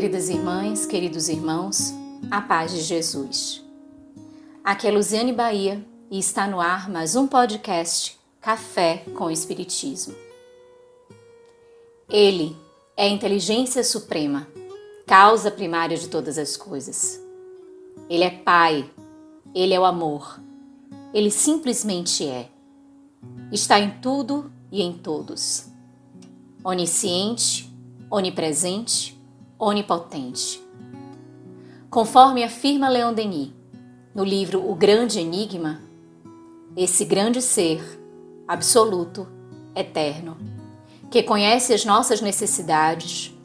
queridas irmãs, queridos irmãos, a paz de Jesus. Aqui é Luziane Bahia e está no ar mais um podcast Café com Espiritismo. Ele é a inteligência suprema, causa primária de todas as coisas. Ele é Pai, ele é o amor, ele simplesmente é. Está em tudo e em todos. Onisciente, onipresente, onipotente. Conforme afirma Leon Denis no livro O Grande Enigma, esse grande ser, absoluto, eterno, que conhece as nossas necessidades,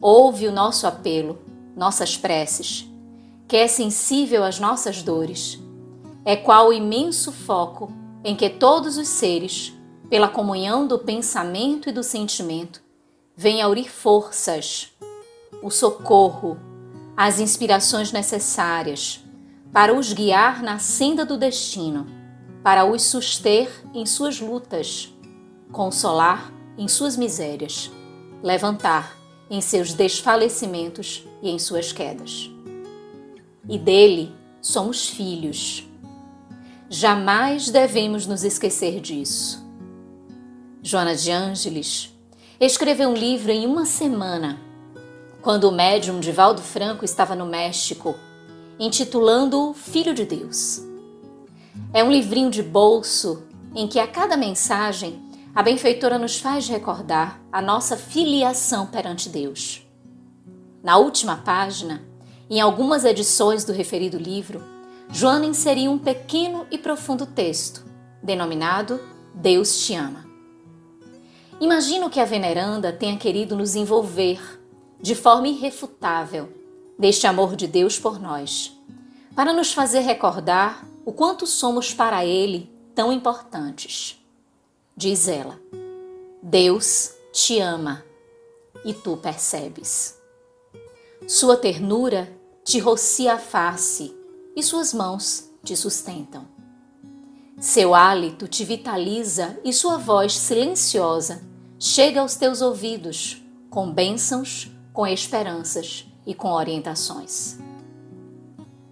ouve o nosso apelo, nossas preces, que é sensível às nossas dores, é qual o imenso foco em que todos os seres, pela comunhão do pensamento e do sentimento, vem aurir forças, o socorro, as inspirações necessárias para os guiar na senda do destino, para os suster em suas lutas, consolar em suas misérias, levantar em seus desfalecimentos e em suas quedas. E dele somos filhos. Jamais devemos nos esquecer disso. Joana de Ângeles escreveu um livro em uma semana, quando o médium Divaldo Franco estava no México, intitulando-o Filho de Deus. É um livrinho de bolso em que a cada mensagem a benfeitora nos faz recordar a nossa filiação perante Deus. Na última página, em algumas edições do referido livro, Joana inseriu um pequeno e profundo texto, denominado Deus te ama. Imagino que a veneranda tenha querido nos envolver de forma irrefutável deste amor de Deus por nós, para nos fazer recordar o quanto somos para Ele tão importantes. Diz ela: Deus te ama e tu percebes. Sua ternura te rocia a face e suas mãos te sustentam. Seu hálito te vitaliza e sua voz silenciosa chega aos teus ouvidos com bênçãos, com esperanças e com orientações.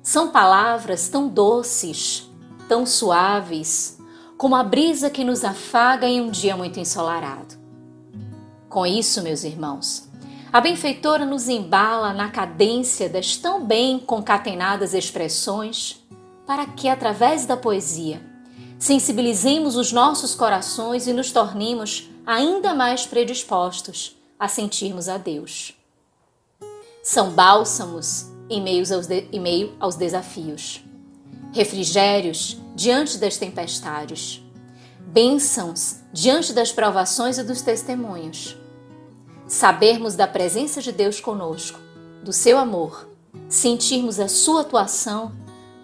São palavras tão doces, tão suaves, como a brisa que nos afaga em um dia muito ensolarado. Com isso, meus irmãos, a benfeitora nos embala na cadência das tão bem concatenadas expressões para que, através da poesia, sensibilizemos os nossos corações e nos tornemos ainda mais predispostos a sentirmos a Deus. São bálsamos em, aos de, em meio aos desafios, refrigérios diante das tempestades, bênçãos diante das provações e dos testemunhos. Sabermos da presença de Deus conosco, do seu amor, sentirmos a sua atuação,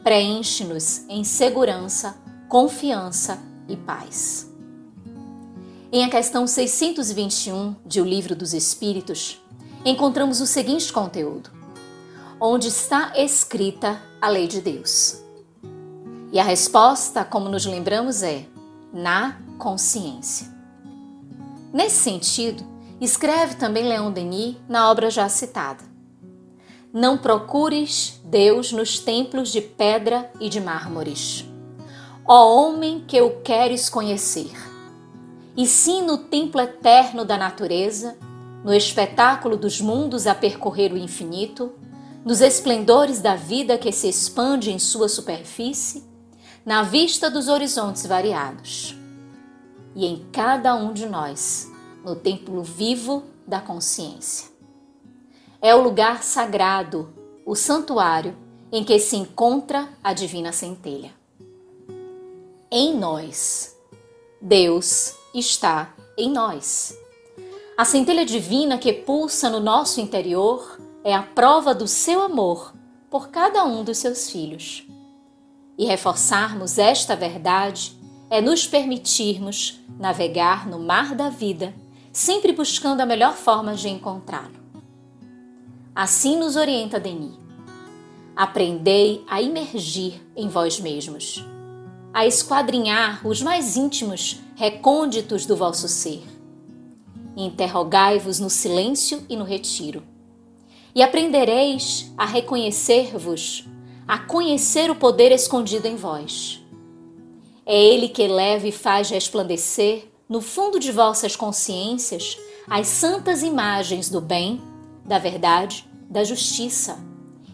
preenche-nos em segurança confiança e paz. Em a questão 621 de O Livro dos Espíritos, encontramos o seguinte conteúdo: Onde está escrita a lei de Deus? E a resposta, como nos lembramos, é na consciência. Nesse sentido, escreve também Leon Denis na obra já citada. Não procures Deus nos templos de pedra e de mármores ó homem que eu queres conhecer. E sim no templo eterno da natureza, no espetáculo dos mundos a percorrer o infinito, nos esplendores da vida que se expande em sua superfície, na vista dos horizontes variados. E em cada um de nós, no templo vivo da consciência. É o lugar sagrado, o santuário em que se encontra a divina centelha em nós. Deus está em nós. A centelha divina que pulsa no nosso interior é a prova do seu amor por cada um dos seus filhos. E reforçarmos esta verdade é nos permitirmos navegar no mar da vida, sempre buscando a melhor forma de encontrá-lo. Assim nos orienta Denis. Aprendei a imergir em vós mesmos a esquadrinhar os mais íntimos recônditos do vosso ser. Interrogai-vos no silêncio e no retiro. e aprendereis a reconhecer-vos, a conhecer o poder escondido em vós. É Ele que eleva e faz resplandecer no fundo de vossas consciências as santas imagens do bem, da verdade, da justiça,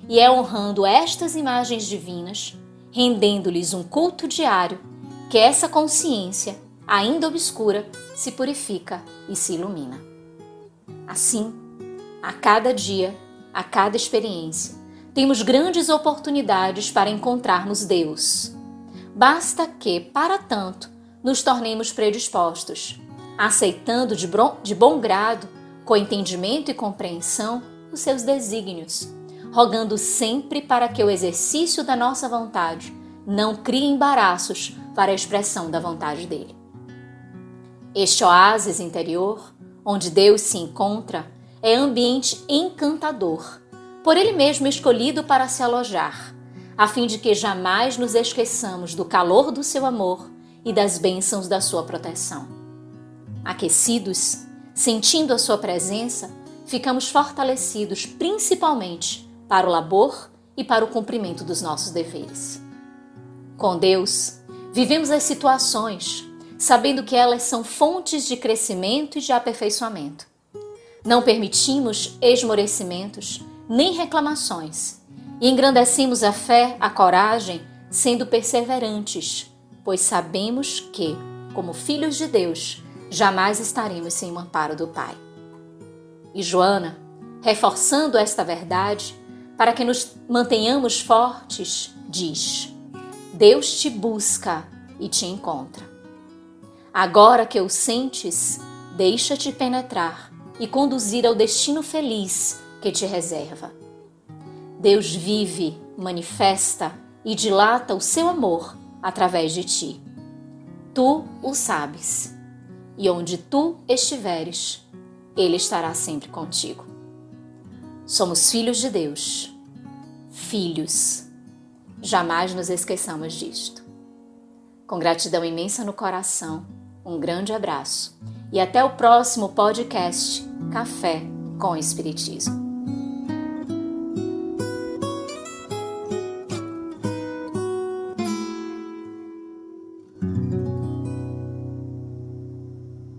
e é honrando estas imagens divinas, rendendo-lhes um culto diário, que essa consciência, ainda obscura, se purifica e se ilumina. Assim, a cada dia, a cada experiência, temos grandes oportunidades para encontrarmos Deus. Basta que, para tanto, nos tornemos predispostos, aceitando de bom grado, com entendimento e compreensão, os seus desígnios, rogando sempre para que o exercício da nossa vontade não crie embaraços para a expressão da vontade dele. Este oásis interior, onde Deus se encontra, é ambiente encantador, por Ele mesmo escolhido para se alojar, a fim de que jamais nos esqueçamos do calor do seu amor e das bênçãos da sua proteção. Aquecidos, sentindo a sua presença, ficamos fortalecidos principalmente para o labor e para o cumprimento dos nossos deveres. Com Deus, vivemos as situações sabendo que elas são fontes de crescimento e de aperfeiçoamento. Não permitimos esmorecimentos nem reclamações e engrandecemos a fé, a coragem, sendo perseverantes, pois sabemos que, como filhos de Deus, jamais estaremos sem o amparo do Pai. E Joana, reforçando esta verdade, para que nos mantenhamos fortes, diz: Deus te busca e te encontra. Agora que o sentes, deixa-te penetrar e conduzir ao destino feliz que te reserva. Deus vive, manifesta e dilata o seu amor através de ti. Tu o sabes, e onde tu estiveres, Ele estará sempre contigo. Somos filhos de Deus, filhos. Jamais nos esqueçamos disto. Com gratidão imensa no coração, um grande abraço e até o próximo podcast Café com Espiritismo.